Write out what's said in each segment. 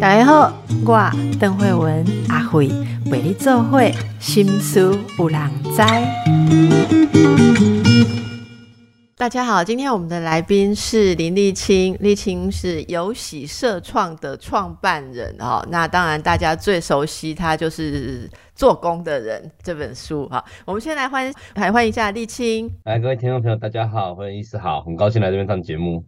大家好，我邓慧文阿慧为你做会心思有人知。大家好，今天我们的来宾是林立清，立清是有喜社创的创办人哦。那当然，大家最熟悉他就是《做工的人》这本书哈。我们先来欢来欢迎一下立清。来，各位听众朋友，大家好，欢迎医师好，很高兴来这边上节目。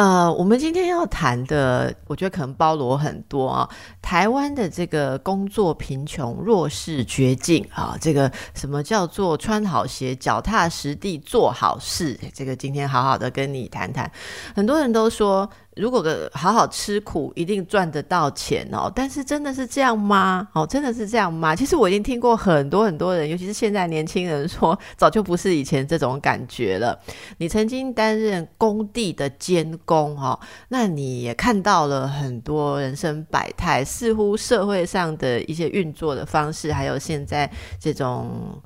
呃，我们今天要谈的，我觉得可能包罗很多啊。台湾的这个工作贫穷、弱势绝境啊，这个什么叫做穿好鞋、脚踏实地做好事？这个今天好好的跟你谈谈。很多人都说。如果好好吃苦，一定赚得到钱哦。但是真的是这样吗？哦，真的是这样吗？其实我已经听过很多很多人，尤其是现在年轻人说，早就不是以前这种感觉了。你曾经担任工地的监工哈，那你也看到了很多人生百态，似乎社会上的一些运作的方式，还有现在这种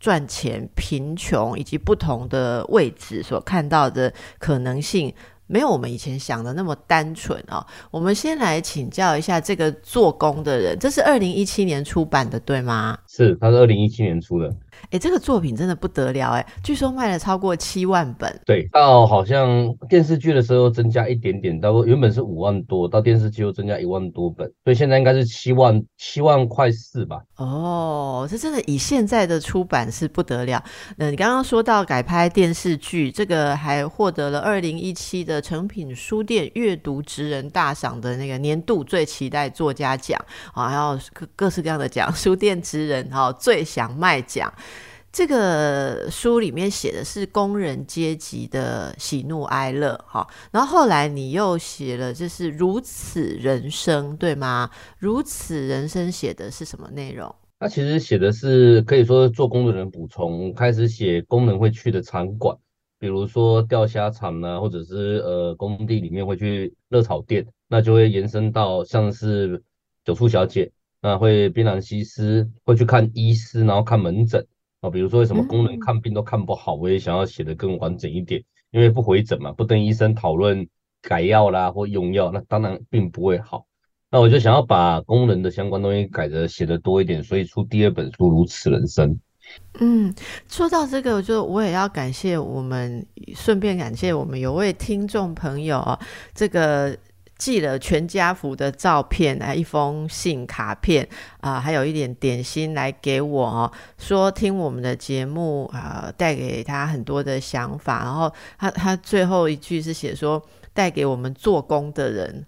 赚钱、贫穷以及不同的位置所看到的可能性。没有我们以前想的那么单纯啊！我们先来请教一下这个做工的人，这是二零一七年出版的，对吗？是，他是二零一七年出的。哎，这个作品真的不得了哎！据说卖了超过七万本。对，到好像电视剧的时候增加一点点，到原本是五万多，到电视剧又增加一万多本，所以现在应该是七万七万块四吧？哦，这真的以现在的出版是不得了。那你刚刚说到改拍电视剧，这个还获得了二零一七的诚品书店阅读职人大赏的那个年度最期待作家奖啊，还有各各式各样的奖，书店职人哈最想卖奖。这个书里面写的是工人阶级的喜怒哀乐，哈，然后后来你又写了，就是如此人生，对吗？如此人生写的是什么内容？他其实写的是可以说做工的人补充，开始写工人会去的场馆，比如说钓虾场呢，或者是呃工地里面会去热炒店，那就会延伸到像是酒醋小姐，那会槟榔西施，会去看医师，然后看门诊。啊，比如说为什么功能看病都看不好，我也想要写的更完整一点，因为不回诊嘛，不跟医生讨论改药啦或用药，那当然并不会好。那我就想要把功能的相关东西改的写的多一点，所以出第二本书《如此人生》。嗯，说到这个，就我也要感谢我们，顺便感谢我们有位听众朋友啊，这个。寄了全家福的照片啊，一封信卡片啊，还有一点点心来给我哦，说听我们的节目啊，带给他很多的想法。然后他他最后一句是写说，带给我们做工的人。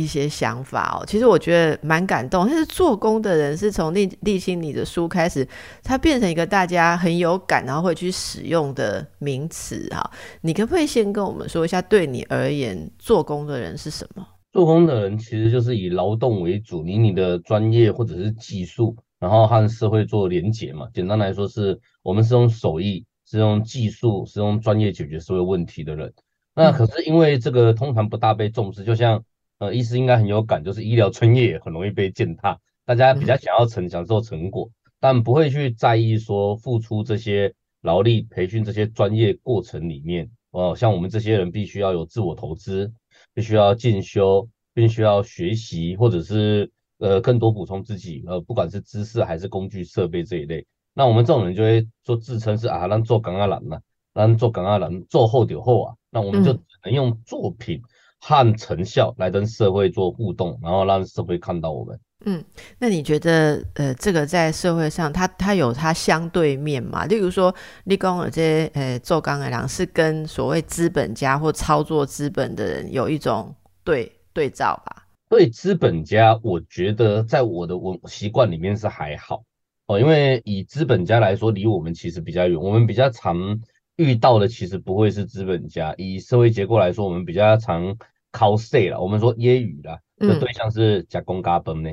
一些想法哦，其实我觉得蛮感动。但是做工的人是从立立新你的书开始，它变成一个大家很有感，然后会去使用的名词哈。你可不可以先跟我们说一下，对你而言，做工的人是什么？做工的人其实就是以劳动为主，以你的专业或者是技术，然后和社会做连结嘛。简单来说，是我们是用手艺、是用技术、是用专业解决社会问题的人。那可是因为这个通常不大被重视，就像。呃，医师应该很有感，就是医疗专业很容易被践踏，大家比较想要成享受成果，但不会去在意说付出这些劳力培训这些专业过程里面，哦，像我们这些人必须要有自我投资，必须要进修，必须要学习，或者是呃更多补充自己，呃，不管是知识还是工具设备这一类，那我们这种人就会说自称是啊，让做港阿兰嘛，让做港阿兰做后点后啊，那我们就只能用作品。和成效来跟社会做互动，然后让社会看到我们。嗯，那你觉得，呃，这个在社会上，它它有它相对面嘛？例如说，立功这些呃做钢的人是跟所谓资本家或操作资本的人有一种对对照吧？对资本家，我觉得在我的文习惯里面是还好哦，因为以资本家来说，离我们其实比较远，我们比较常。遇到的其实不会是资本家，以社会结构来说，我们比较常 cos 了。我们说揶揄啦，的对象是加工加本呢。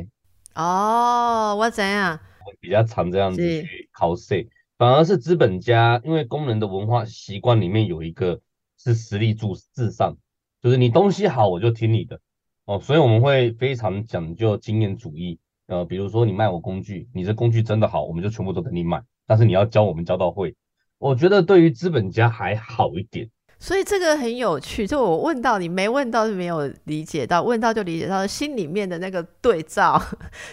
哦，我怎样？比较常这样子去 cos，反而是资本家，因为工人的文化习惯里面有一个是实力至至上，就是你东西好我就听你的哦，所以我们会非常讲究经验主义。呃，比如说你卖我工具，你这工具真的好，我们就全部都给你买，但是你要教我们教到会。我觉得对于资本家还好一点，所以这个很有趣，就我问到你没问到就没有理解到，问到就理解到，心里面的那个对照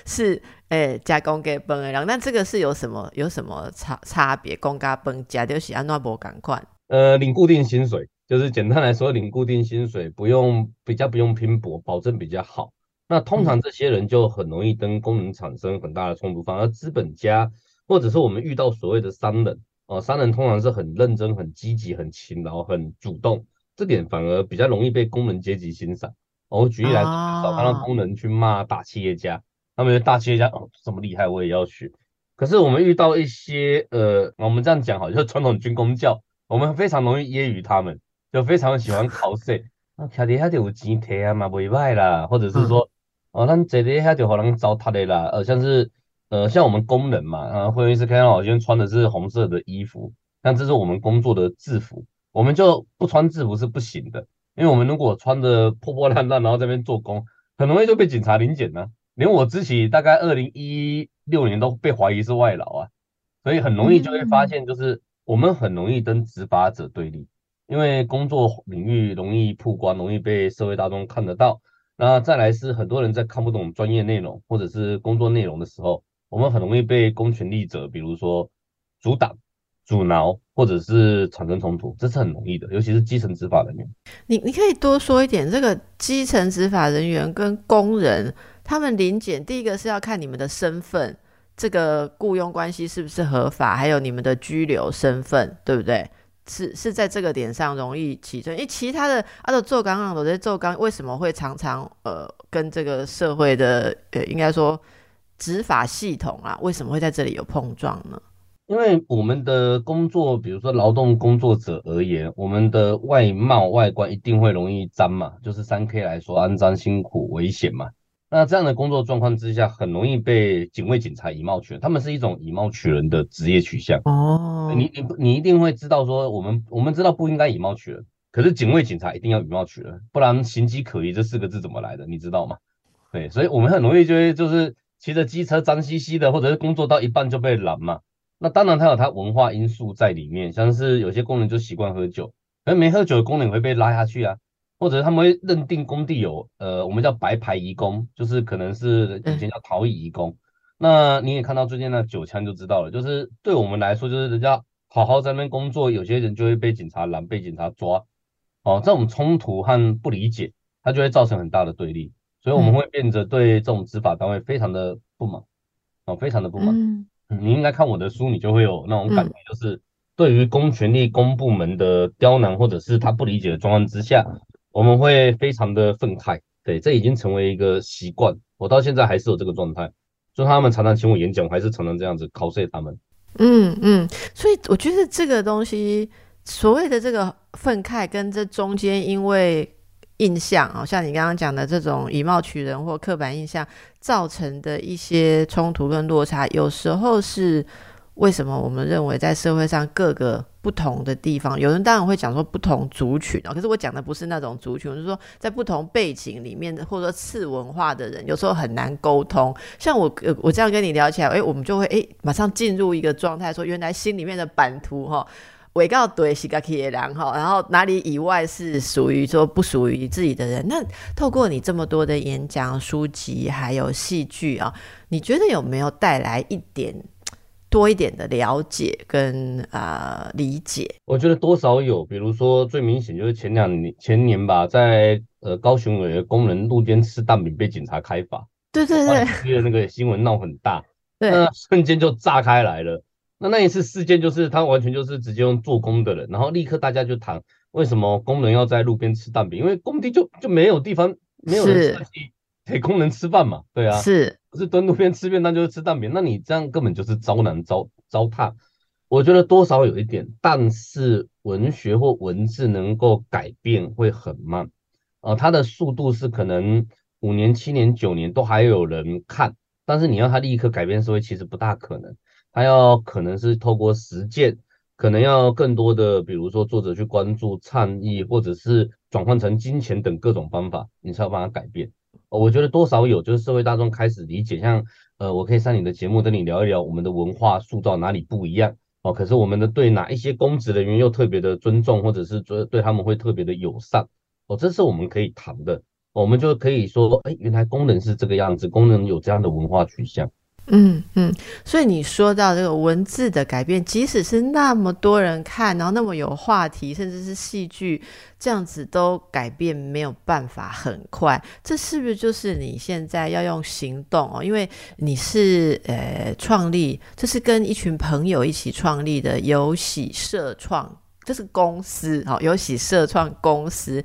是诶加工给崩然后那这个是有什么有什么差差别？公家崩加就是安那波赶快，呃，领固定薪水，就是简单来说，领固定薪水不用比较不用拼搏，保证比较好。那通常这些人就很容易跟工人产生很大的冲突，反而资本家或者是我们遇到所谓的商人。哦，商人通常是很认真、很积极、很勤劳、很主动，这点反而比较容易被工人阶级欣赏。我举例来说，少看到工人去骂大企业家，他们大企业家哦这么厉害，我也要学。可是我们遇到一些呃，我们这样讲好，就是传统军工教，我们非常容易揶揄他们，就非常喜欢考试。啊，卡底下就有钱摕啊嘛，袂歹啦，或者是说，哦，咱坐底下就好人糟蹋的啦，呃，像是。呃，像我们工人嘛，啊，会议室看到我今天穿的是红色的衣服，但这是我们工作的制服，我们就不穿制服是不行的，因为我们如果穿的破破烂烂，然后这边做工，很容易就被警察临检呢。连我自己大概二零一六年都被怀疑是外劳啊，所以很容易就会发现，就是我们很容易跟执法者对立，因为工作领域容易曝光，容易被社会大众看得到。那再来是很多人在看不懂专业内容或者是工作内容的时候。我们很容易被公权力者，比如说阻挡、阻挠，或者是产生冲突，这是很容易的，尤其是基层执法人员。你你可以多说一点，这个基层执法人员跟工人他们临检，第一个是要看你们的身份，这个雇佣关系是不是合法，还有你们的居留身份，对不对？是是在这个点上容易起争，因为其他的啊，都做刚刚我在做刚，为什么会常常呃跟这个社会的呃应该说。执法系统啊，为什么会在这里有碰撞呢？因为我们的工作，比如说劳动工作者而言，我们的外貌外观一定会容易脏嘛，就是三 K 来说，肮脏、辛苦、危险嘛。那这样的工作状况之下，很容易被警卫、警察以貌取人。他们是一种以貌取人的职业取向。哦，你你你一定会知道说，我们我们知道不应该以貌取人，可是警卫、警察一定要以貌取人，不然形迹可疑这四个字怎么来的？你知道吗？对，所以我们很容易就会就是。骑着机车脏兮兮的，或者是工作到一半就被拦嘛。那当然，它有它文化因素在里面，像是有些工人就习惯喝酒，而没喝酒的工人会被拉下去啊，或者他们会认定工地有呃，我们叫白牌移工，就是可能是以前叫逃逸移工。那你也看到最近那酒枪就知道了，就是对我们来说，就是人家好好在那边工作，有些人就会被警察拦，被警察抓。哦，这种冲突和不理解，它就会造成很大的对立。所以我们会变得对这种执法单位非常的不满，哦，非常的不满。嗯，你应该看我的书，你就会有那种感觉，就是对于公权力、公部门的刁难，或者是他不理解的状况之下，我们会非常的愤慨。对，这已经成为一个习惯，我到现在还是有这个状态。就他们常常请我演讲，我还是常常这样子 cos 他们。嗯嗯，所以我觉得这个东西，所谓的这个愤慨，跟这中间因为。印象啊，像你刚刚讲的这种以貌取人或刻板印象造成的一些冲突跟落差，有时候是为什么我们认为在社会上各个不同的地方，有人当然会讲说不同族群啊，可是我讲的不是那种族群，我是说在不同背景里面的或者说次文化的人，有时候很难沟通。像我我这样跟你聊起来，哎，我们就会哎马上进入一个状态，说原来心里面的版图哈。围告对是个铁人哈，然后哪里以外是属于说不属于自己的人？那透过你这么多的演讲、书籍还有戏剧啊，你觉得有没有带来一点多一点的了解跟啊理解？我觉得多少有，比如说最明显就是前两年前年吧，在呃高雄有一个工人路边吃蛋饼被警察开罚，对对对，记得那个新闻闹很大，对，那瞬间就炸开来了。那那一次事件就是他完全就是直接用做工的人，然后立刻大家就谈为什么工人要在路边吃蛋饼，因为工地就就没有地方，没有人给工人吃饭嘛，对啊，是不是蹲路边吃便当就是吃蛋饼？那你这样根本就是糟难糟糟蹋。我觉得多少有一点，但是文学或文字能够改变会很慢啊，它的速度是可能五年、七年、九年都还有人看，但是你要它立刻改变社会，其实不大可能。他要可能是透过实践，可能要更多的，比如说作者去关注倡议，或者是转换成金钱等各种方法，你才有办法改变。我觉得多少有，就是社会大众开始理解，像呃，我可以上你的节目跟你聊一聊我们的文化塑造哪里不一样，哦，可是我们的对哪一些公职人员又特别的尊重，或者是对对他们会特别的友善，哦，这是我们可以谈的，我们就可以说，哎，原来工人是这个样子，工人有这样的文化取向。嗯嗯，所以你说到这个文字的改变，即使是那么多人看，然后那么有话题，甚至是戏剧这样子都改变没有办法很快，这是不是就是你现在要用行动哦？因为你是呃创立，这是跟一群朋友一起创立的有喜社创，这是公司哦，有喜社创公司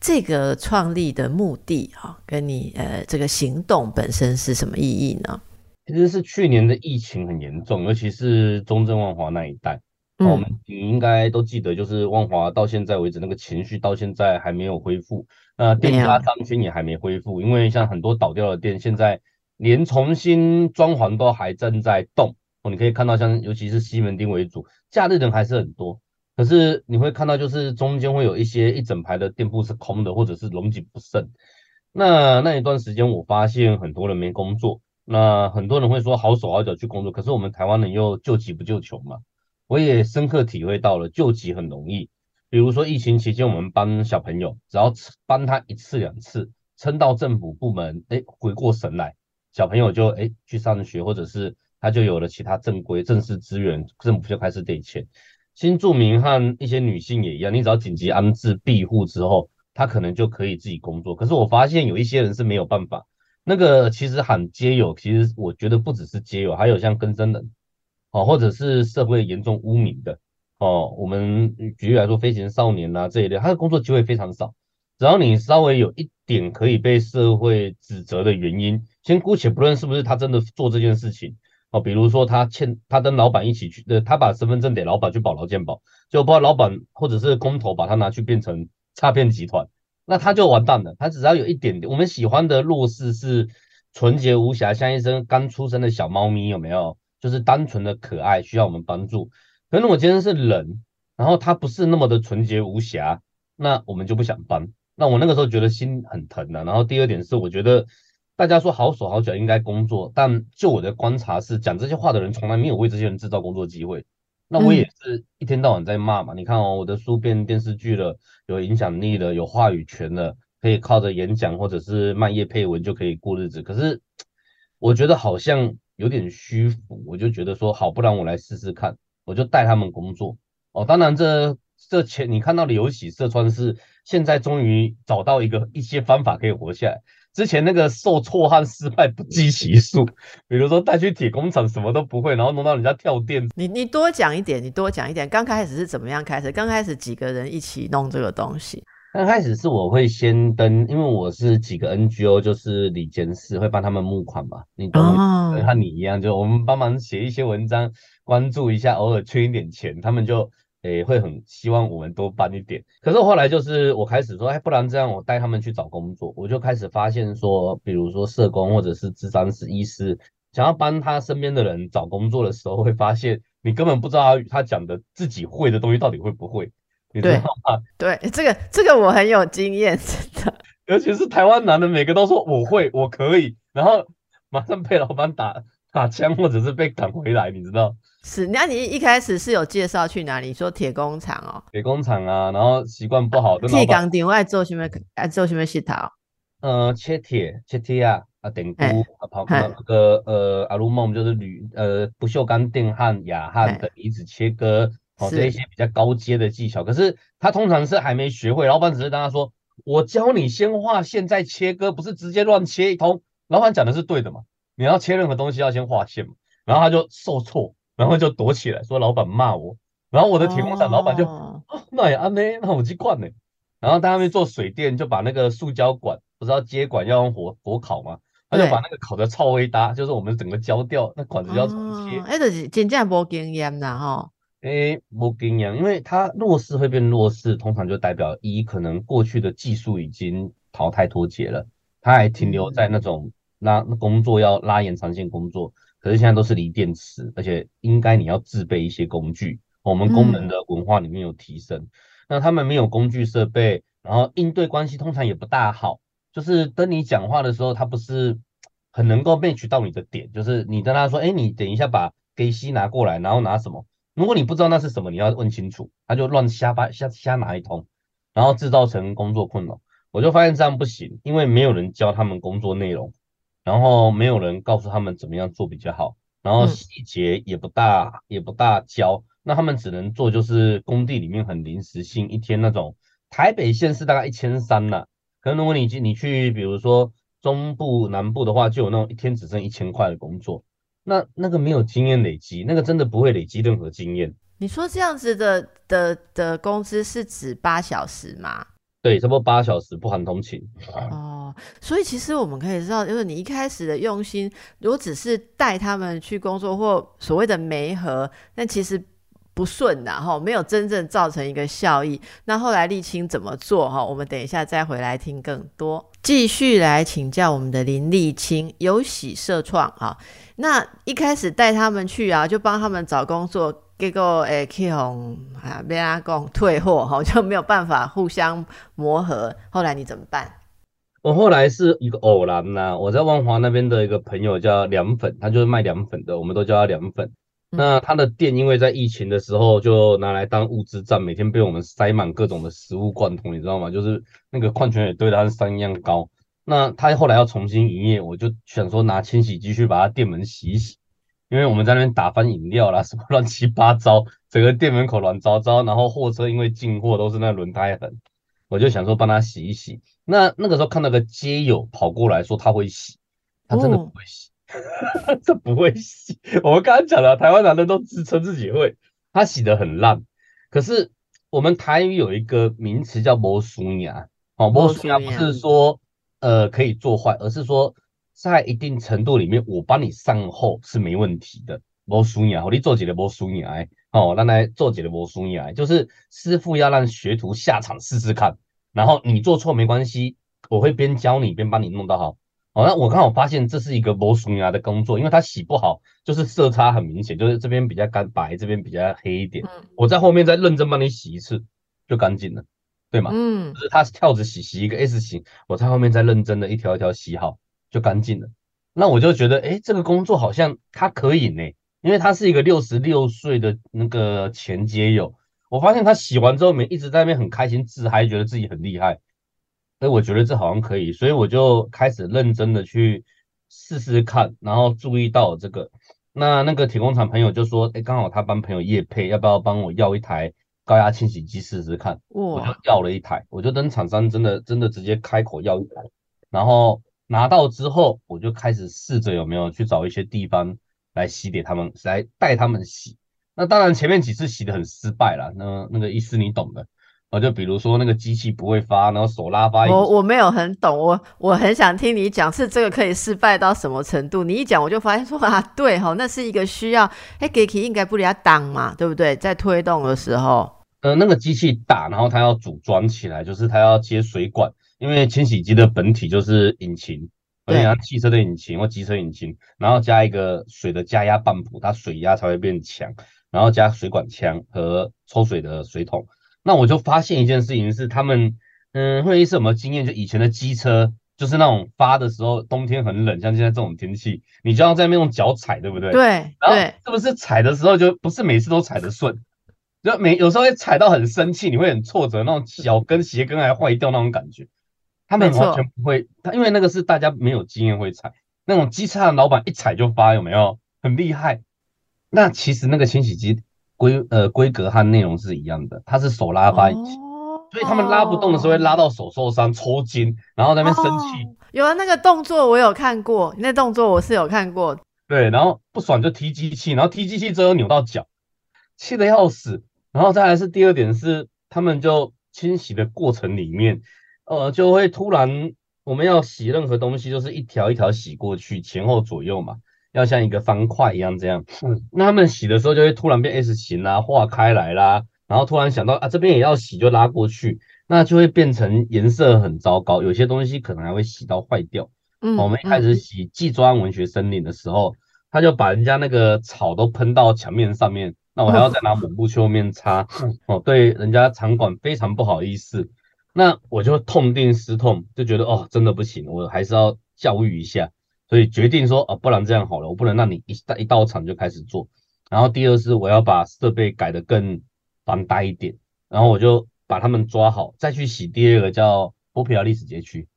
这个创立的目的哈，跟你呃这个行动本身是什么意义呢？其实是去年的疫情很严重，尤其是中正万华那一带。我们你应该都记得，就是万华到现在为止，那个情绪到现在还没有恢复。那店家商圈也还没恢复，因为像很多倒掉的店，现在连重新装潢都还正在动。哦，你可以看到，像尤其是西门町为主，假日人还是很多。可是你会看到，就是中间会有一些一整排的店铺是空的，或者是龙井不剩。那那一段时间，我发现很多人没工作。那很多人会说好手好脚去工作，可是我们台湾人又救急不救穷嘛。我也深刻体会到了救急很容易，比如说疫情期间我们帮小朋友，只要帮他一次两次，撑到政府部门哎回过神来，小朋友就哎去上学，或者是他就有了其他正规正式资源，政府就开始给钱。新住民和一些女性也一样，你只要紧急安置庇护之后，他可能就可以自己工作。可是我发现有一些人是没有办法。那个其实喊街友，其实我觉得不只是街友，还有像更生人，哦，或者是社会严重污名的，哦，我们举例来说，飞行少年呐这一类，他的工作机会非常少。只要你稍微有一点可以被社会指责的原因，先姑且不论是不是他真的做这件事情，哦，比如说他欠他跟老板一起去，呃，他把身份证给老板去保劳健保，就不知道老板或者是工头把他拿去变成诈骗集团。那他就完蛋了。他只要有一点点，我们喜欢的弱势是纯洁无瑕，像一只刚出生的小猫咪，有没有？就是单纯的可爱，需要我们帮助。可能我今天是人，然后他不是那么的纯洁无瑕，那我们就不想帮。那我那个时候觉得心很疼的。然后第二点是，我觉得大家说好手好脚应该工作，但就我的观察是，讲这些话的人从来没有为这些人制造工作机会。那我也是一天到晚在骂嘛，你看哦，我的书变电视剧了，有影响力了，有话语权了，可以靠着演讲或者是卖页配文就可以过日子。可是我觉得好像有点虚浮，我就觉得说好，不然我来试试看，我就带他们工作。哦，当然这这前你看到的有喜色川是现在终于找到一个一些方法可以活下来。之前那个受挫和失败不计其数，比如说带去铁工厂什么都不会，然后弄到人家跳电。你你多讲一点，你多讲一点。刚开始是怎么样开始？刚开始几个人一起弄这个东西？刚开始是我会先登，因为我是几个 NGO，就是李监事会帮他们募款嘛。你懂吗？和你一样，就我们帮忙写一些文章，关注一下，偶尔缺一点钱，他们就。诶，会很希望我们多搬一点。可是后来就是我开始说，哎，不然这样，我带他们去找工作。我就开始发现说，比如说社工或者是智商师、医师，想要帮他身边的人找工作的时候，会发现你根本不知道他他讲的自己会的东西到底会不会，你知道吗？对，这个这个我很有经验，真的。尤其是台湾男的，每个都说我会，我可以，然后马上被老板打打枪，或者是被赶回来，你知道。是，那你一开始是有介绍去哪里？说铁工厂哦，铁工厂啊，然后习惯不好，铁钢钉爱做什么？爱做什么石头？呃，切铁，切铁啊，啊，电钴啊，跑那个呃，阿鲁梦就是铝呃，不锈钢电焊、氩焊的离子切割，哦，这一些比较高阶的技巧。可是他通常是还没学会，老板只是跟他说：“我教你先画线再切割，不是直接乱切一通。”老板讲的是对的嘛？你要切任何东西要先划线嘛？然后他就受挫。然后就躲起来，说老板骂我。然后我的铁工厂老板就，那也安呢，那我去灌呢。然后在那边做水电，就把那个塑胶管，不知道接管要用火火烤嘛？他就把那个烤的超微搭，就是我们整个焦掉，那管子要重切。哎，就是真正无经验呐哈。哎，无经验，因为他弱势会变弱势，通常就代表一可能过去的技术已经淘汰脱节了，他还停留在那种拉工作要拉延长线工作。可是现在都是锂电池，而且应该你要自备一些工具。我们工人的文化里面有提升，那他们没有工具设备，然后应对关系通常也不大好。就是跟你讲话的时候，他不是 很能够 match 到你的点。就是你跟他说，哎，你等一下把给西拿过来，然后拿什么？如果你不知道那是什么，你要问清楚，他就乱瞎掰瞎瞎拿一通，然后制造成工作困扰。我就发现这样不行，因为没有人教他们工作内容，然后没有人告诉他们怎么样做比较好，然后细节也不大也不大教，那他们只能做就是工地里面很临时性，一天那种台北县是大概一千三呐，可能如果你去你去比如说中部南部的话，就有那种一天只剩一千块的工作。那那个没有经验累积，那个真的不会累积任何经验。你说这样子的的的工资是指八小时吗？对，差不多八小时不含通勤。哦，所以其实我们可以知道，就是你一开始的用心，如果只是带他们去工作或所谓的媒合，那其实不顺的哈，没有真正造成一个效益。那后来沥青怎么做哈？我们等一下再回来听更多。继续来请教我们的林沥青，有喜社创啊。那一开始带他们去啊，就帮他们找工作，结果诶，去红啊，别阿讲退货哈，就没有办法互相磨合。后来你怎么办？我后来是一个偶然呐，我在万华那边的一个朋友叫凉粉，他就是卖凉粉的，我们都叫他凉粉。那他的店因为在疫情的时候就拿来当物资站，每天被我们塞满各种的食物罐头，你知道吗？就是那个矿泉水堆的跟山一样高。那他后来要重新营业，我就想说拿清洗机去把他店门洗一洗，因为我们在那边打翻饮料啦，什么乱七八糟，整个店门口乱糟糟，然后货车因为进货都是那轮胎痕，我就想说帮他洗一洗。那那个时候看到个街友跑过来说他会洗，他真的不会洗，这不会洗。我们刚刚讲了，台湾男人都自称自己会，他洗的很烂。可是我们台语有一个名词叫磨熟牙，哦，磨熟牙不是说。呃，可以做坏，而是说在一定程度里面，我帮你善后是没问题的。魔术牙，你做几个魔术牙？哦，那来做几个魔术牙，就是师傅要让学徒下场试试看，然后你做错没关系，我会边教你边帮你弄到好。哦，那我刚好发现这是一个魔术牙的工作，因为它洗不好，就是色差很明显，就是这边比较干白，这边比较黑一点。我在后面再认真帮你洗一次，就干净了。对吗？嗯，就是他是跳着洗，洗一个 S 型，我在后面再认真的一条一条洗好，就干净了。那我就觉得，哎，这个工作好像他可以呢，因为他是一个六十六岁的那个前街友。我发现他洗完之后，没一直在那边很开心自嗨，觉得自己很厉害。哎，我觉得这好像可以，所以我就开始认真的去试试看，然后注意到这个。那那个铁工厂朋友就说，哎，刚好他帮朋友叶配，要不要帮我要一台？高压清洗机试试看，我就要了一台，我就跟厂商真的真的直接开口要一台，然后拿到之后，我就开始试着有没有去找一些地方来洗给他们，来带他们洗。那当然前面几次洗的很失败了，那那个意思你懂的。啊，就比如说那个机器不会发，然后手拉发。我我没有很懂，我我很想听你讲，是这个可以失败到什么程度？你一讲我就发现说 啊，对哈，那是一个需要，哎，给 k 应该不离要挡嘛，对不对？在推动的时候。呃，那个机器打，然后它要组装起来，就是它要接水管，因为清洗机的本体就是引擎，而且它汽车的引擎或机车引擎，然后加一个水的加压泵浦，它水压才会变强，然后加水管枪和抽水的水桶。那我就发现一件事情是，他们，嗯，会议是有没有经验？就以前的机车，就是那种发的时候，冬天很冷，像现在这种天气，你就要在那边用脚踩，对不对？对，然后，是不是踩的时候就不是每次都踩得顺？就每有时候会踩到很生气，你会很挫折，那种脚跟鞋跟还坏掉那种感觉。他们完全不会，他因为那个是大家没有经验会踩，那种机车的老板一踩就发，有没有？很厉害。那其实那个清洗机规呃规格和内容是一样的，它是手拉发引擎，所以他们拉不动的时候会拉到手受伤、抽筋，然后在那边生气。有啊，那个动作我有看过，那动作我是有看过。对，然后不爽就踢机器，然后踢机器之后扭到脚，气得要死。然后再来是第二点是，他们就清洗的过程里面，呃，就会突然我们要洗任何东西，就是一条一条洗过去，前后左右嘛，要像一个方块一样这样。那他们洗的时候就会突然变 S 型啦，化开来啦，然后突然想到啊这边也要洗，就拉过去，那就会变成颜色很糟糕，有些东西可能还会洗到坏掉。嗯，我们一开始洗季庄文学森林的时候，他就把人家那个草都喷到墙面上面。那我还要再拿抹布去后面擦，哦，对，人家场馆非常不好意思，那我就痛定思痛，就觉得哦，真的不行，我还是要教育一下，所以决定说，啊，不然这样好了，我不能让你一到一到场就开始做，然后第二是我要把设备改得更防呆一点，然后我就把他们抓好，再去洗第二个叫波皮亚历史街区。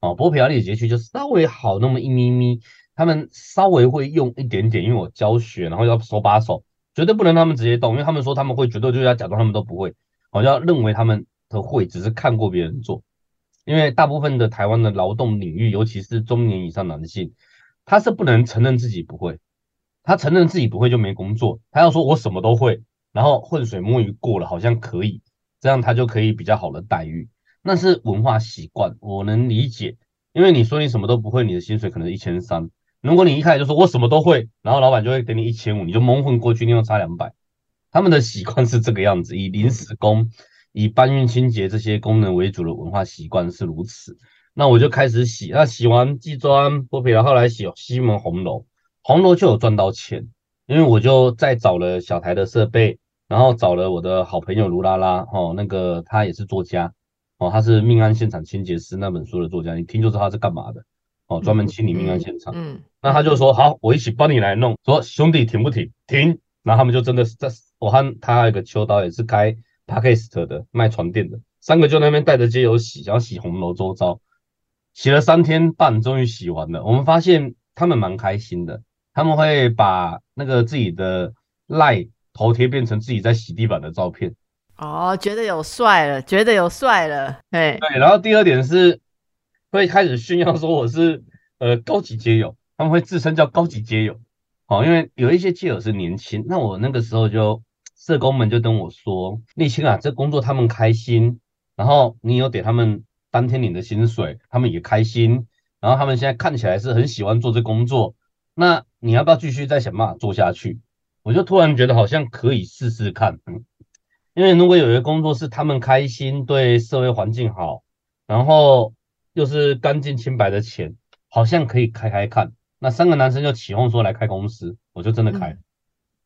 哦，波皮亚历史街区就稍微好那么一咪咪，他们稍微会用一点点，因为我教学，然后要手把手，绝对不能他们直接动，因为他们说他们会，绝对就要假装他们都不会，我就要认为他们都会，只是看过别人做。因为大部分的台湾的劳动领域，尤其是中年以上男性，他是不能承认自己不会，他承认自己不会就没工作，他要说我什么都会，然后浑水摸鱼过了，好像可以，这样他就可以比较好的待遇。那是文化习惯，我能理解。因为你说你什么都不会，你的薪水可能一千三。如果你一开始就说我什么都会，然后老板就会给你一千五，你就蒙混过去，你又差两百。他们的习惯是这个样子，以临时工、以搬运清洁这些功能为主的文化习惯是如此。那我就开始洗，那洗完地砖剥皮了，后来洗西门红楼，红楼就有赚到钱，因为我就再找了小台的设备，然后找了我的好朋友卢拉拉，哦，那个他也是作家。哦，他是命案现场清洁师那本书的作家，你听就知道他是干嘛的。哦，专门清理命案现场。嗯，那他就说好，我一起帮你来弄。说兄弟停不停？停。然后他们就真的是在，我和他还有个秋刀也是开 p a k i s t 的卖床垫的，三个就那边带着街友洗，然后洗红楼周遭，洗了三天半，终于洗完了。我们发现他们蛮开心的，他们会把那个自己的赖头贴变成自己在洗地板的照片。哦，觉得有帅了，觉得有帅了，哎，对，然后第二点是会开始炫耀说我是呃高级街友，他们会自称叫高级街友，好，因为有一些街友是年轻，那我那个时候就社工们就跟我说，立青啊，这工作他们开心，然后你有给他们当天领的薪水，他们也开心，然后他们现在看起来是很喜欢做这工作，那你要不要继续再想办法做下去？我就突然觉得好像可以试试看，嗯。因为如果有一个工作是他们开心，对社会环境好，然后又是干净清白的钱，好像可以开开看。那三个男生就起哄说来开公司，我就真的开，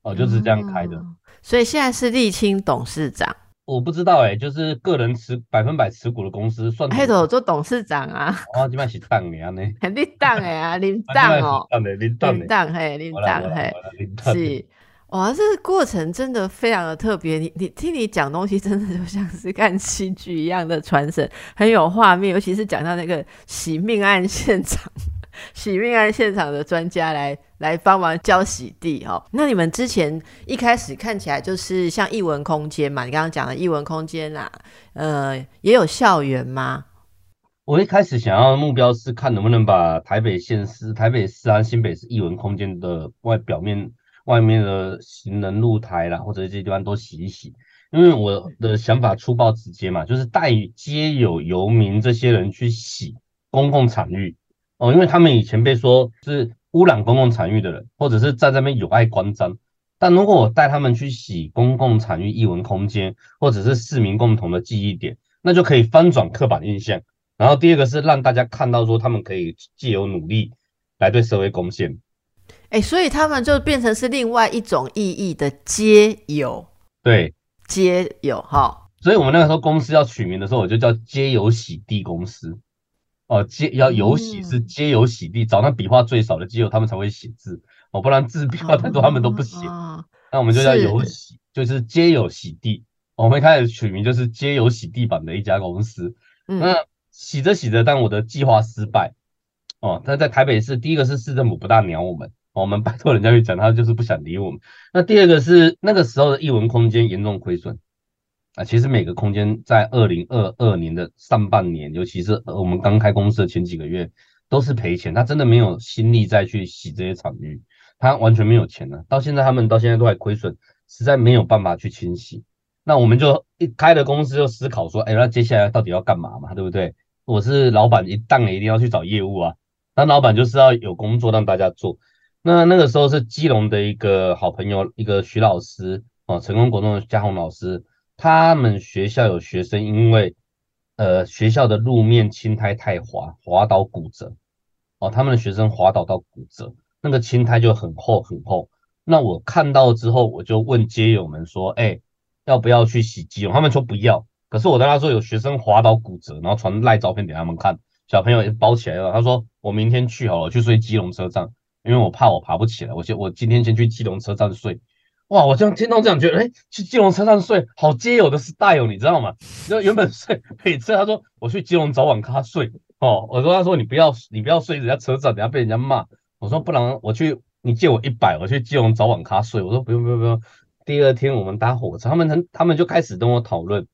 哦，就是这样开的。所以现在是沥青董事长，我不知道哎，就是个人持百分百持股的公司算。黑头做董事长啊？哦，基本上是当的呢。肯定当的啊，领当哦，领当领当嘿，领当嘿，是。哇，这个过程真的非常的特别。你你听你讲东西，真的就像是看戏剧一样的传神，很有画面。尤其是讲到那个洗命案现场，洗命案现场的专家来来帮忙教洗地哦。那你们之前一开始看起来就是像艺文空间嘛？你刚刚讲的艺文空间啊，呃，也有校园吗？我一开始想要的目标是看能不能把台北县市、台北市啊、新北市艺文空间的外表面。外面的行人露台啦，或者这些地方都洗一洗，因为我的想法粗暴直接嘛，就是带街友游民这些人去洗公共场域哦，因为他们以前被说是污染公共场域的人，或者是在那边有碍观瞻。但如果我带他们去洗公共场域、艺文空间，或者是市民共同的记忆点，那就可以翻转刻板印象。然后第二个是让大家看到说他们可以借由努力来对社会贡献。哎，所以他们就变成是另外一种意义的街友，对，街友哈。所以我们那个时候公司要取名的时候，我就叫街友洗地公司。哦，皆要有洗是街友洗地，找那笔画最少的街友，他们才会写字哦，不然字笔画太多，他们都不写。那我们就叫有洗，就是街友洗地。我们开始取名就是皆有洗地板的一家公司。那洗着洗着，但我的计划失败。哦，他在台北市，第一个是市政府不大鸟我们。我们拜托人家去讲，他就是不想理我们。那第二个是那个时候的艺文空间严重亏损啊。其实每个空间在二零二二年的上半年，尤其是我们刚开公司的前几个月，都是赔钱。他真的没有心力再去洗这些场域，他完全没有钱了。到现在他们到现在都还亏损，实在没有办法去清洗。那我们就一开了公司就思考说，哎，那接下来到底要干嘛嘛？对不对？我是老板，一档一定要去找业务啊。那老板就是要有工作让大家做。那那个时候是基隆的一个好朋友，一个徐老师哦，成功国中的嘉宏老师，他们学校有学生因为呃学校的路面青苔太滑，滑倒骨折哦，他们的学生滑倒到骨折，那个青苔就很厚很厚。那我看到之后，我就问街友们说，哎，要不要去洗基隆？他们说不要。可是我跟他说有学生滑倒骨折，然后传赖照片给他们看，小朋友也包起来了。他说我明天去好了，去睡基隆车站。因为我怕我爬不起来，我先我今天先去基隆车站睡。哇，我这样听到这样觉得，哎，去基隆车站睡好街友的 style，你知道吗？就原本睡每次，他说我去基隆早晚咖睡哦。我说他说你不要你不要睡人家车站，等下被人家骂。我说不然我去你借我一百，我去基隆早晚咖睡。我说不用不用不用。第二天我们搭火车，他们他们就开始跟我讨论。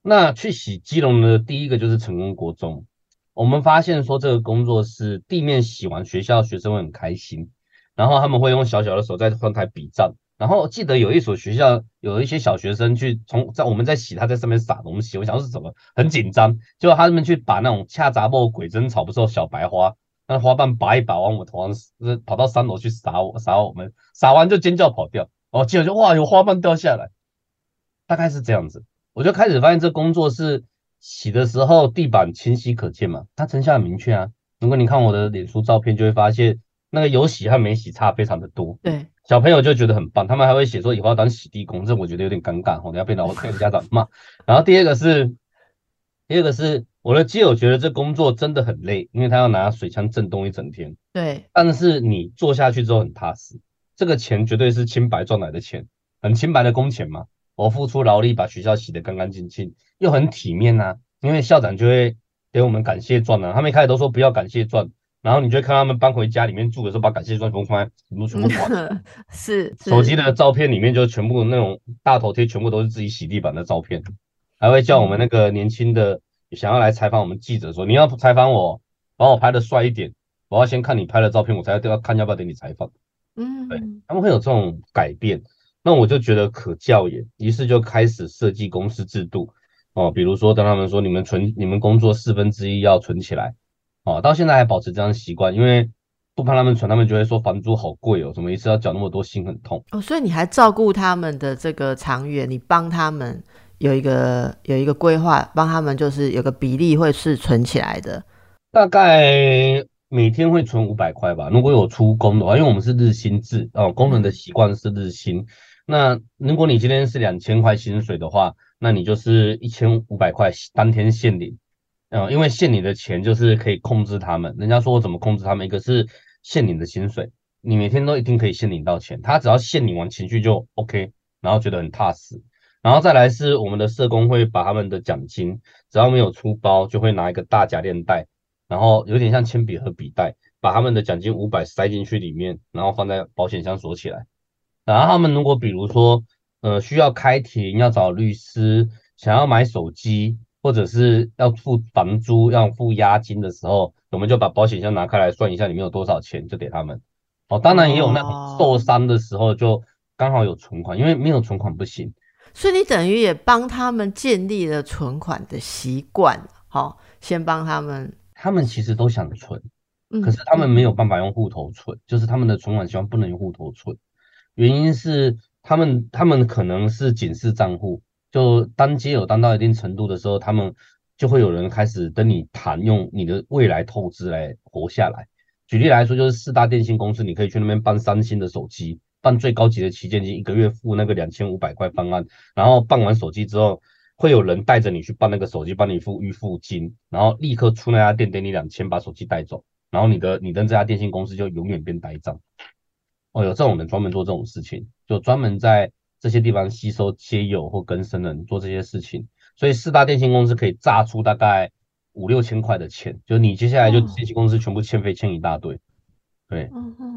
那去洗基隆的第一个就是成功国中，我们发现说这个工作是地面洗完，学校学生会很开心，然后他们会用小小的手在窗台比赞。然后记得有一所学校有一些小学生去从在我们在洗，他在上面撒东西，我想是什么，很紧张。结果他们去把那种恰杂木鬼针草，不是小白花，那花瓣拔一拔往我头上，跑到三楼去撒我撒我们，撒完就尖叫跑掉。哦，结果就哇有花瓣掉下来，大概是这样子。我就开始发现这工作是洗的时候地板清晰可见嘛，它成效很明确啊。如果你看我的脸书照片，就会发现那个有洗和没洗差非常的多。对。小朋友就觉得很棒，他们还会写说以后要当洗地工，这我觉得有点尴尬，我等下被老 被家长骂。然后第二个是，第二个是我的基友觉得这工作真的很累，因为他要拿水枪震动一整天。对，但是你做下去之后很踏实，这个钱绝对是清白赚来的钱，很清白的工钱嘛。我付出劳力把学校洗得干干净净，又很体面呐，因为校长就会给我们感谢状啊，他们一开始都说不要感谢状。然后你就看他们搬回家里面住的时候，把感谢状全部放在全部全部挂，是手机的照片里面就全部那种大头贴，全部都是自己洗地板的照片，还会叫我们那个年轻的想要来采访我们记者说，你要采访我，把我拍的帅一点，我要先看你拍的照片，我才要看要不要给你采访。嗯，对，他们会有这种改变，那我就觉得可教也，于是就开始设计公司制度哦，比如说跟他们说，你们存你们工作四分之一要存起来。哦，到现在还保持这样习惯，因为不怕他们存，他们就会说房租好贵哦，什么一次要缴那么多，心很痛哦。所以你还照顾他们的这个长远，你帮他们有一个有一个规划，帮他们就是有个比例会是存起来的，大概每天会存五百块吧。如果有出工的话，因为我们是日薪制哦，工人的习惯是日薪。那如果你今天是两千块薪水的话，那你就是一千五百块当天现领。嗯，因为限你的钱就是可以控制他们。人家说我怎么控制他们？一个是限你的薪水，你每天都一定可以限领到钱。他只要限领完情绪就 OK，然后觉得很踏实。然后再来是我们的社工会把他们的奖金，只要没有出包，就会拿一个大夹链袋，然后有点像铅笔和笔袋，把他们的奖金五百塞进去里面，然后放在保险箱锁起来。然后他们如果比如说呃需要开庭要找律师，想要买手机。或者是要付房租、要付押金的时候，我们就把保险箱拿开来算一下里面有多少钱，就给他们。哦，当然也有那种受伤的时候，就刚好有存款，因为没有存款不行。所以你等于也帮他们建立了存款的习惯。好，先帮他们。他们其实都想存，可是他们没有办法用户头存，就是他们的存款习惯不能用户头存，原因是他们他们可能是警示账户。就当街友当到一定程度的时候，他们就会有人开始跟你谈用你的未来透支来活下来。举例来说，就是四大电信公司，你可以去那边办三星的手机，办最高级的旗舰机，一个月付那个两千五百块方案，然后办完手机之后，会有人带着你去办那个手机，帮你付预付金，然后立刻出那家店给你两千，把手机带走，然后你的你跟这家电信公司就永远变呆账。哦，有这种人专门做这种事情，就专门在。这些地方吸收接友或跟生人做这些事情，所以四大电信公司可以榨出大概五六千块的钱，就你接下来就电信公司全部欠费欠一大堆，对，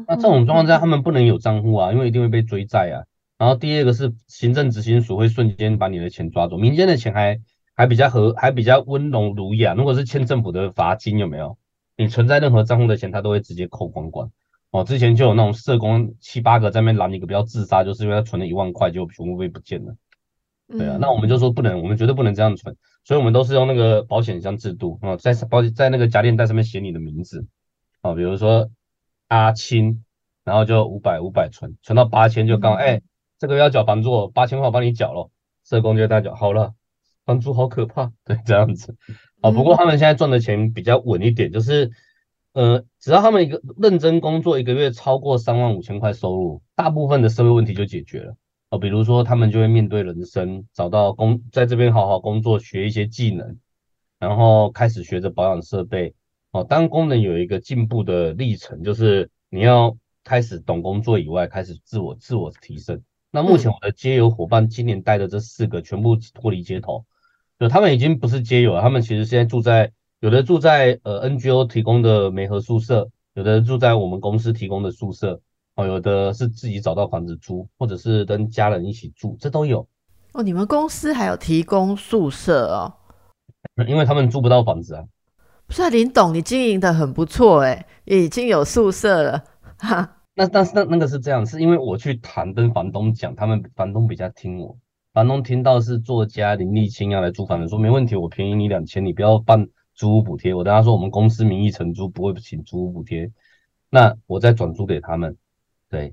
那这种状况下他们不能有账户啊，因为一定会被追债啊。然后第二个是行政执行署会瞬间把你的钱抓走，民间的钱还还比较和还比较温柔儒雅，如果是欠政府的罚金有没有？你存在任何账户的钱，他都会直接扣光光。哦，之前就有那种社工七八个在那边拦一个，不要自杀，就是因为他存了一万块，就全部被不见了。对啊，那我们就说不能，我们绝对不能这样存，所以我们都是用那个保险箱制度啊，在保在那个夹链袋上面写你的名字啊，比如说阿青，然后就五百五百存，存到八千就刚哎，这个要缴房租，八千块我帮你缴了，社工就代缴好了，房租好可怕，对这样子啊，不过他们现在赚的钱比较稳一点，就是。呃，只要他们一个认真工作，一个月超过三万五千块收入，大部分的社会问题就解决了。哦，比如说他们就会面对人生，找到工，在这边好好工作，学一些技能，然后开始学着保养设备。哦，当工人有一个进步的历程，就是你要开始懂工作以外，开始自我自我提升。那目前我的街友伙伴今年带的这四个全部脱离街头，就他们已经不是街友了，他们其实现在住在有的住在呃 NGO 提供的媒合宿舍，有的住在我们公司提供的宿舍，哦，有的是自己找到房子租，或者是跟家人一起住，这都有。哦，你们公司还有提供宿舍哦？因为他们租不到房子啊。不是啊，林董，你经营的很不错哎，已经有宿舍了哈。那但是那那个是这样，是因为我去谈跟房东讲，他们房东比较听我。房东听到是作家林立清要来租房子，说没问题，我便宜你两千，你不要办租屋补贴。我跟他说，我们公司名义承租，不会请租屋补贴。那我再转租给他们，对，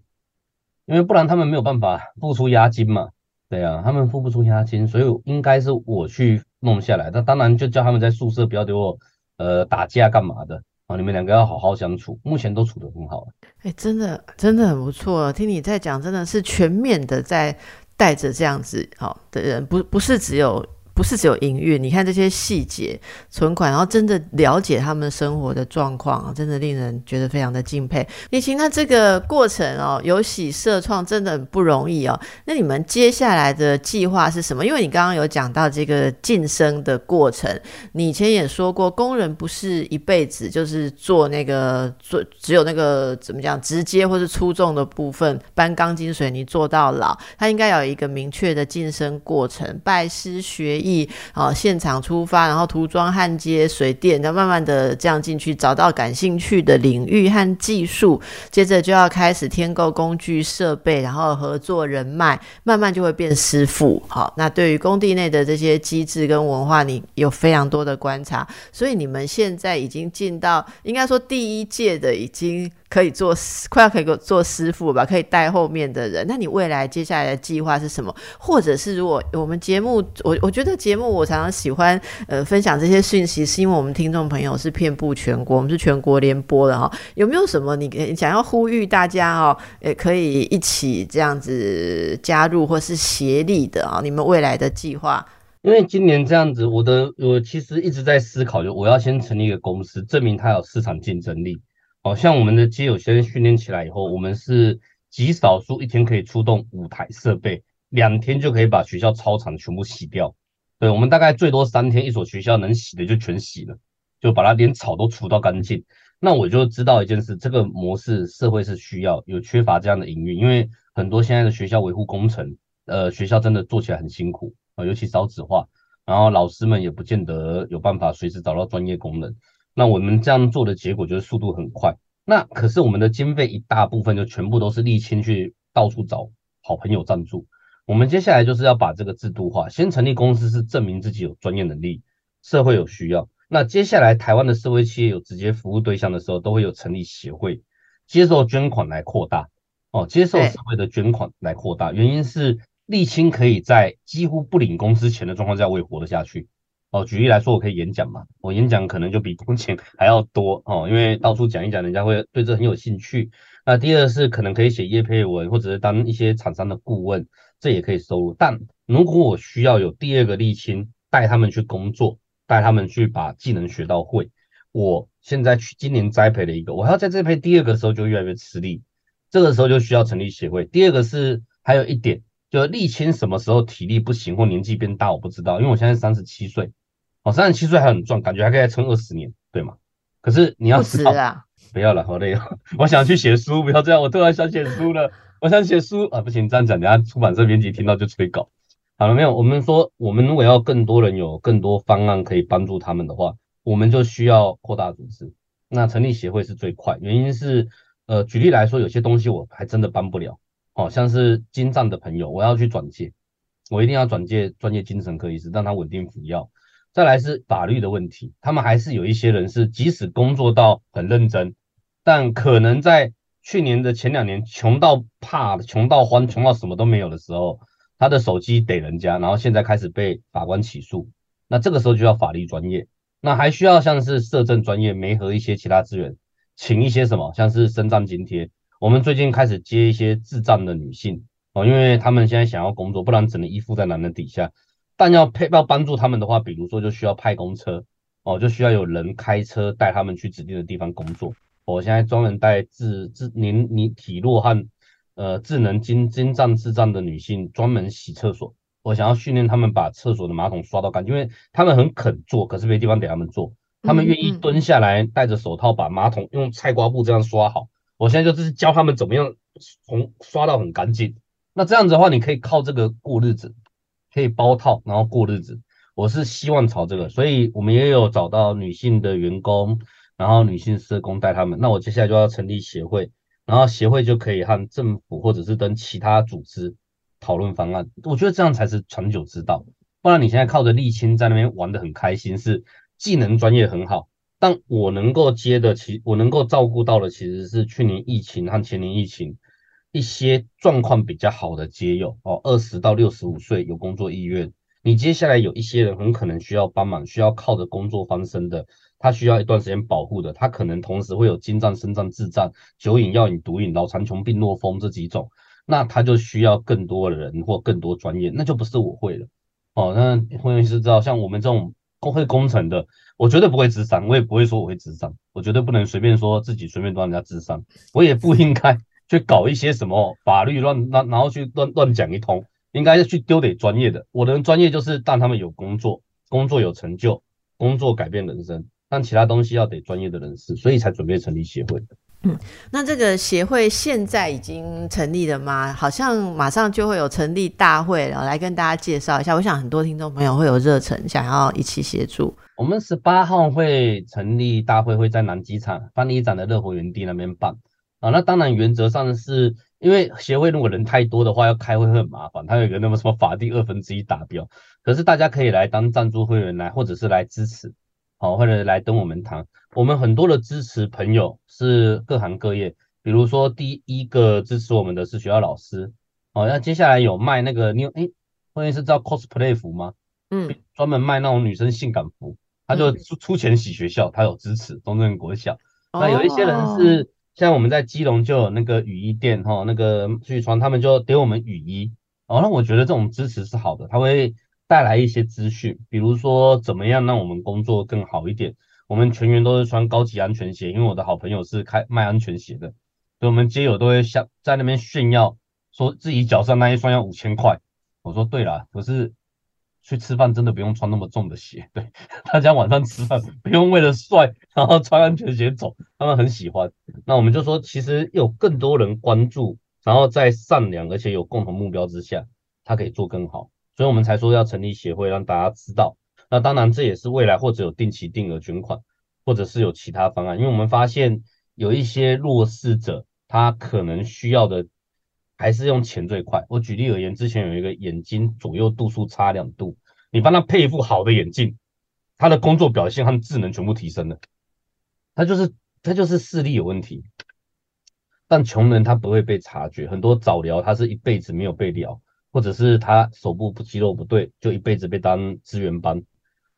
因为不然他们没有办法付出押金嘛。对啊，他们付不出押金，所以应该是我去弄下来。那当然就叫他们在宿舍不要给我呃打架干嘛的啊！你们两个要好好相处，目前都处得很好。哎，真的真的很不错。听你在讲，真的是全面的在带着这样子好的人，不不是只有。不是只有营运，你看这些细节存款，然后真的了解他们生活的状况，真的令人觉得非常的敬佩。李晴，那这个过程哦，有喜社创真的很不容易哦。那你们接下来的计划是什么？因为你刚刚有讲到这个晋升的过程，你以前也说过，工人不是一辈子就是做那个做只有那个怎么讲直接或是出众的部分，搬钢筋水泥做到老，他应该有一个明确的晋升过程，拜师学艺。啊，现场出发，然后涂装、焊接、水电，再慢慢的这样进去，找到感兴趣的领域和技术，接着就要开始添购工具设备，然后合作人脉，慢慢就会变师傅。好，那对于工地内的这些机制跟文化，你有非常多的观察，所以你们现在已经进到，应该说第一届的已经。可以做快要可以做师傅吧，可以带后面的人。那你未来接下来的计划是什么？或者是如果我们节目，我我觉得节目我常常喜欢呃分享这些讯息，是因为我们听众朋友是遍布全国，我们是全国联播的哈。有没有什么你想要呼吁大家哦，也可以一起这样子加入或是协力的啊？你们未来的计划？因为今年这样子，我的我其实一直在思考，就我要先成立一个公司，证明它有市场竞争力。好像我们的基友先训练起来以后，我们是极少数一天可以出动五台设备，两天就可以把学校操场全部洗掉。对我们大概最多三天，一所学校能洗的就全洗了，就把它连草都除到干净。那我就知道一件事，这个模式社会是需要有缺乏这样的营运，因为很多现在的学校维护工程，呃，学校真的做起来很辛苦啊，尤其少子化，然后老师们也不见得有办法随时找到专业工人。那我们这样做的结果就是速度很快。那可是我们的经费一大部分就全部都是沥青去到处找好朋友赞助。我们接下来就是要把这个制度化，先成立公司是证明自己有专业能力，社会有需要。那接下来台湾的社会企业有直接服务对象的时候，都会有成立协会，接受捐款来扩大。哦，接受社会的捐款来扩大，原因是沥青可以在几乎不领工资钱的状况下，我也活得下去。哦，举例来说，我可以演讲嘛？我演讲可能就比工钱还要多哦，因为到处讲一讲，人家会对这很有兴趣。那第二是可能可以写叶配文，或者是当一些厂商的顾问，这也可以收入。但如果我需要有第二个沥青带他们去工作，带他们去把技能学到会，我现在去今年栽培了一个，我还要在栽培第二个时候就越来越吃力，这个时候就需要成立协会。第二个是还有一点，就沥青什么时候体力不行或年纪变大，我不知道，因为我现在三十七岁。哦，三十七岁还很壮，感觉还可以再撑二十年，对吗？可是你要知道，不要了，好累哦。我想去写书，不要这样，我突然想写书了。我想写书啊，不行，这样讲，等下出版社编辑听到就催稿。好了没有？我们说，我们如果要更多人有更多方案可以帮助他们的话，我们就需要扩大组织。那成立协会是最快，原因是，呃，举例来说，有些东西我还真的帮不了。哦，像是精湛的朋友，我要去转介，我一定要转介专业精神科医师，让他稳定服药。再来是法律的问题，他们还是有一些人是即使工作到很认真，但可能在去年的前两年穷到怕、穷到欢、穷到什么都没有的时候，他的手机给人家，然后现在开始被法官起诉，那这个时候就要法律专业，那还需要像是社政专业，没和一些其他资源，请一些什么，像是身障津贴，我们最近开始接一些智障的女性哦，因为他们现在想要工作，不然只能依附在男人底下。但要配要帮助他们的话，比如说就需要派公车哦，就需要有人开车带他们去指定的地方工作。我现在专门带智智您你体弱和呃智能精精障智障的女性专门洗厕所，我想要训练他们把厕所的马桶刷到干净，因为他们很肯做，可是没地方给他们做，他们愿意蹲下来戴着手套把马桶用菜瓜布这样刷好。我现在就是教他们怎么样从刷到很干净。那这样子的话，你可以靠这个过日子，可以包套然后过日子。我是希望朝这个，所以我们也有找到女性的员工，然后女性社工带他们。那我接下来就要成立协会，然后协会就可以和政府或者是跟其他组织讨论方案。我觉得这样才是长久之道，不然你现在靠着沥青在那边玩得很开心，是技能专业很好，但我能够接的，其我能够照顾到的其实是去年疫情和前年疫情一些状况比较好的街友哦，二十到六十五岁有工作意愿。你接下来有一些人很可能需要帮忙，需要靠着工作翻身的，他需要一段时间保护的，他可能同时会有精障、身障、智障、酒瘾、药瘾、毒瘾、脑残穷病、诺风这几种，那他就需要更多的人或更多专业，那就不是我会了。哦，那会计师知道，像我们这种工会工程的，我绝对不会智商，我也不会说我会智商，我绝对不能随便说自己随便让人家智商，我也不应该去搞一些什么法律乱然然后去乱乱讲一通。应该是去丢给专业的，我的专业就是让他们有工作，工作有成就，工作改变人生，但其他东西要得专业的人士，所以才准备成立协会。嗯，那这个协会现在已经成立了吗？好像马上就会有成立大会了，来跟大家介绍一下。我想很多听众朋友会有热忱，想要一起协助。我们十八号会成立大会，会在南机场翻译展的乐活园地那边办。啊，那当然原则上是。因为协会如果人太多的话，要开会会很麻烦。它有一个那么什么法定二分之一达标，可是大家可以来当赞助会员来，或者是来支持，好，或者来跟我们谈。我们很多的支持朋友是各行各业，比如说第一个支持我们的是学校老师，哦，那接下来有卖那个你有哎，会员是知道 cosplay 服吗？嗯，专门卖那种女生性感服，他就出出钱洗学校，他有支持中正国小。那有一些人是。像我们在基隆就有那个雨衣店哈，那个去穿，他们就给我们雨衣哦。那我觉得这种支持是好的，它会带来一些资讯，比如说怎么样让我们工作更好一点。我们全员都是穿高级安全鞋，因为我的好朋友是开卖安全鞋的，所以我们街友都会像在那边炫耀，说自己脚上那一双要五千块。我说对了，可是。去吃饭真的不用穿那么重的鞋，对，大家晚上吃饭不用为了帅然后穿安全鞋走，他们很喜欢。那我们就说，其实有更多人关注，然后在善良而且有共同目标之下，他可以做更好，所以我们才说要成立协会，让大家知道。那当然这也是未来或者有定期定额捐款，或者是有其他方案，因为我们发现有一些弱势者，他可能需要的。还是用钱最快。我举例而言，之前有一个眼睛左右度数差两度，你帮他配一副好的眼镜，他的工作表现和智能全部提升了。他就是他就是视力有问题，但穷人他不会被察觉。很多早疗他是一辈子没有被疗，或者是他手部不肌肉不对，就一辈子被当资源班。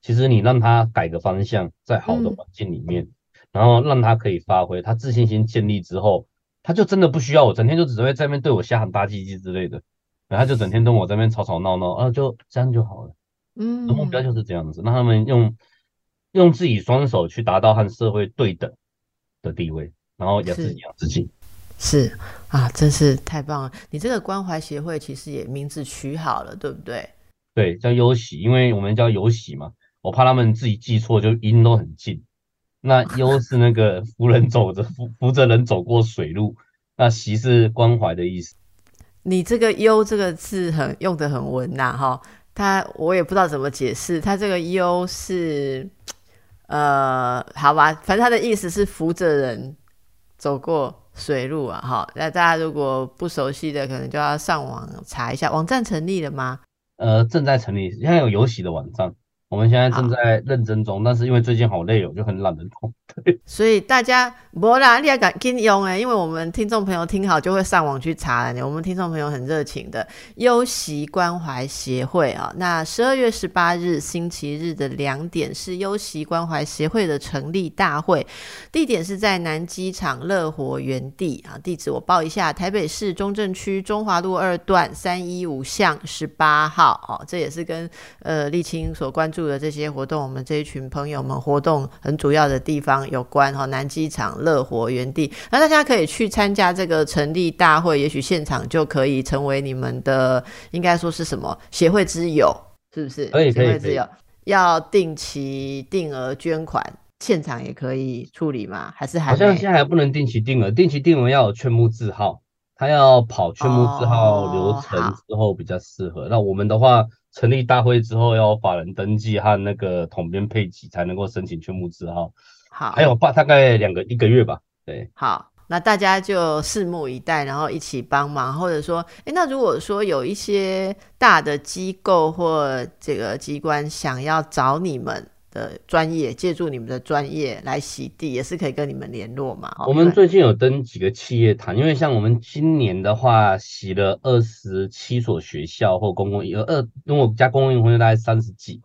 其实你让他改个方向，在好的环境里面，然后让他可以发挥，他自信心建立之后。他就真的不需要我，整天就只会在那边对我瞎喊大鸡鸡之类的，然后他就整天跟我在那边吵吵闹闹，啊，就这样就好了。嗯，目标就是这样子，让他们用用自己双手去达到和社会对等的地位，然后养自己养自己。是啊，真是太棒了！你这个关怀协会其实也名字取好了，对不对？对，叫优喜，因为我们叫有喜嘛，我怕他们自己记错，就音都很近。那忧是那个 扶人走着扶扶着人走过水路，那喜是关怀的意思。你这个忧这个字很用的很文呐，哈，他我也不知道怎么解释，他这个忧是呃，好吧，反正他的意思是扶着人走过水路啊，哈。那大家如果不熟悉的，可能就要上网查一下。网站成立了吗？呃，正在成立，现在有有喜的网站。我们现在正在认真中，但是因为最近好累哦，就很懒得动。所以大家不啦，你也敢跟用哎？因为我们听众朋友听好就会上网去查了。我们听众朋友很热情的优习关怀协会啊，那十二月十八日星期日的两点是优习关怀协会的成立大会，地点是在南机场乐活园地啊。地址我报一下：台北市中正区中华路二段三一五巷十八号。哦，这也是跟呃沥青所关注。的这些活动，我们这一群朋友们活动很主要的地方有关哈，南机场乐活园地。那大家可以去参加这个成立大会，也许现场就可以成为你们的，应该说是什么协会之友，是不是？可以可以协会之友要定期定额捐款，现场也可以处理吗？还是还好像现在还不能定期定额，定期定额要有劝募字号，他要跑劝募字号流程之后比较适合。那我们的话。成立大会之后要法人登记和那个统编配给才能够申请劝募字号。好，还有大大概两个一个月吧。对，好，那大家就拭目以待，然后一起帮忙，或者说，诶，那如果说有一些大的机构或这个机关想要找你们。的专业，借助你们的专业来洗地，也是可以跟你们联络嘛。我们最近有登几个企业谈，因为像我们今年的话，洗了二十七所学校或公共有二，因为我家公共用户大概三十几，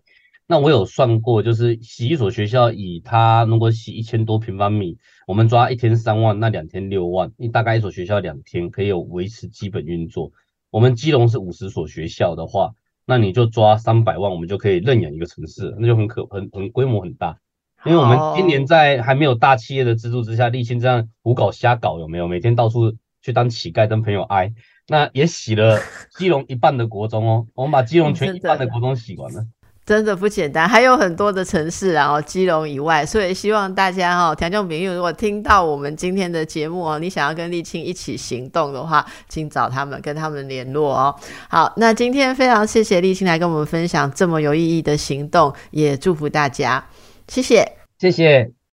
那我有算过，就是洗一所学校，以它如果洗一千多平方米，我们抓一天三万，那两天六万，你大概一所学校两天可以有维持基本运作。我们基隆是五十所学校的话。那你就抓三百万，我们就可以认养一个城市，那就很可很很规模很大。因为我们今年在还没有大企业的资助之下，立青这样胡搞瞎搞有没有？每天到处去当乞丐，跟朋友挨，那也洗了 基隆一半的国中哦，我们把基隆全一半的国中洗完了。真的不简单，还有很多的城市，然后基隆以外，所以希望大家哈，听众朋友如果听到我们今天的节目哦，你想要跟立青一起行动的话，请找他们，跟他们联络哦。好，那今天非常谢谢立青来跟我们分享这么有意义的行动，也祝福大家，谢谢，谢谢。